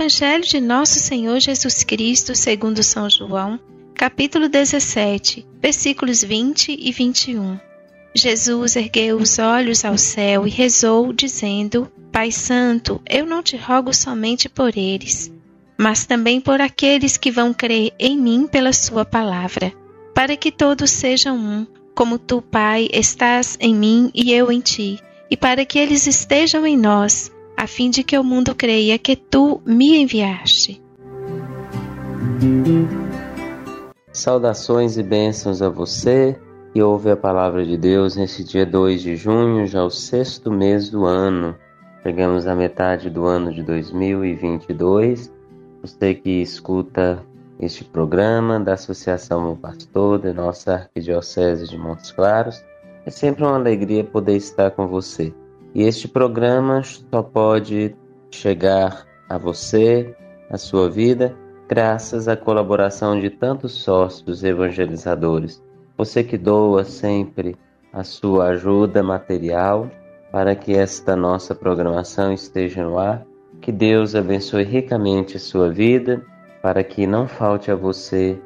Evangelho de Nosso Senhor Jesus Cristo, segundo São João, capítulo 17, versículos 20 e 21. Jesus ergueu os olhos ao céu e rezou, dizendo: Pai Santo, eu não te rogo somente por eles, mas também por aqueles que vão crer em mim pela Sua palavra, para que todos sejam um, como tu, Pai, estás em mim e eu em ti, e para que eles estejam em nós, a fim de que o mundo creia que tu me enviaste. Saudações e bênçãos a você que ouve a palavra de Deus nesse dia 2 de junho, já o sexto mês do ano. Chegamos à metade do ano de 2022. Você que escuta este programa da Associação Bom Pastor da nossa Arquidiocese de Montes Claros, é sempre uma alegria poder estar com você. E este programa só pode chegar a você, a sua vida, graças à colaboração de tantos sócios evangelizadores. Você que doa sempre a sua ajuda material para que esta nossa programação esteja no ar. Que Deus abençoe ricamente sua vida, para que não falte a você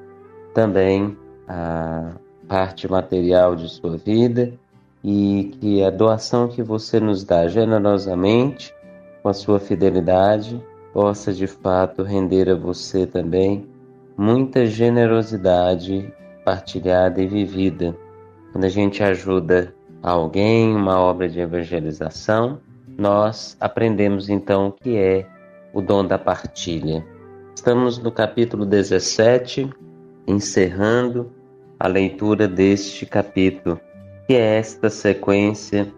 também a parte material de sua vida e que a doação que você nos dá generosamente, com a sua fidelidade, possa de fato render a você também muita generosidade partilhada e vivida. Quando a gente ajuda alguém, uma obra de evangelização, nós aprendemos então o que é o dom da partilha. Estamos no capítulo 17, encerrando a leitura deste capítulo, que é esta sequência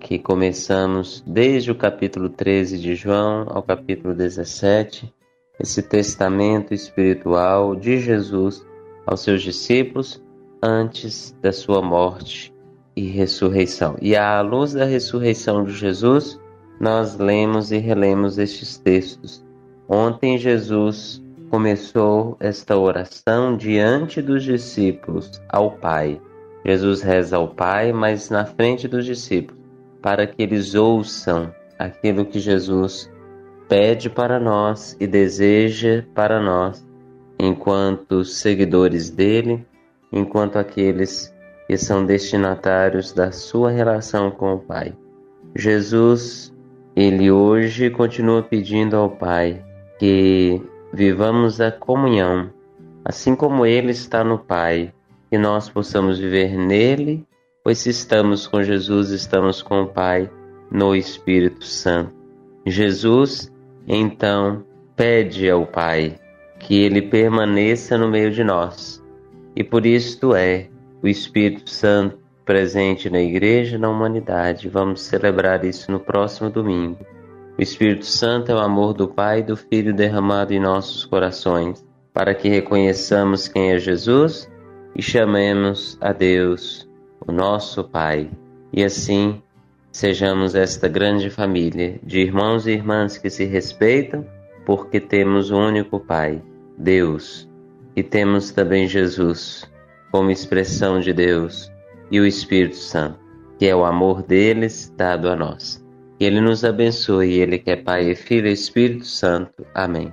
que começamos desde o capítulo 13 de João ao capítulo 17, esse testamento espiritual de Jesus aos seus discípulos antes da sua morte e ressurreição. E à luz da ressurreição de Jesus, nós lemos e relemos estes textos. Ontem Jesus começou esta oração diante dos discípulos ao Pai. Jesus reza ao Pai, mas na frente dos discípulos, para que eles ouçam aquilo que Jesus pede para nós e deseja para nós, enquanto seguidores dele, enquanto aqueles que são destinatários da sua relação com o Pai. Jesus, ele hoje continua pedindo ao Pai que vivamos a comunhão assim como Ele está no Pai, que nós possamos viver nele, pois se estamos com Jesus, estamos com o Pai no Espírito Santo. Jesus, então, pede ao Pai que ele permaneça no meio de nós. E por isto é o Espírito Santo presente na igreja e na humanidade. Vamos celebrar isso no próximo domingo. O Espírito Santo é o amor do Pai e do Filho derramado em nossos corações, para que reconheçamos quem é Jesus e chamemos a Deus, o nosso Pai. E assim sejamos esta grande família de irmãos e irmãs que se respeitam, porque temos um único Pai, Deus, e temos também Jesus como expressão de Deus e o Espírito Santo, que é o amor deles dado a nós. Que Ele nos abençoe, Ele que é Pai Filho e Espírito Santo. Amém.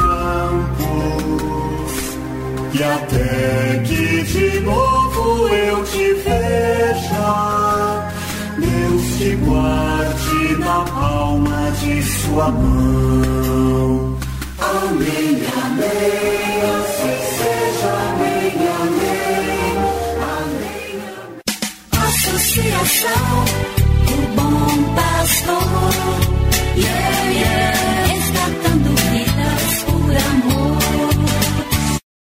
campo, e até que de novo eu te veja, Deus te guarde na palma de sua mão. Amém, amém, assim seja, amém, amém, amém. Associação, o bom pastor, yeah, yeah.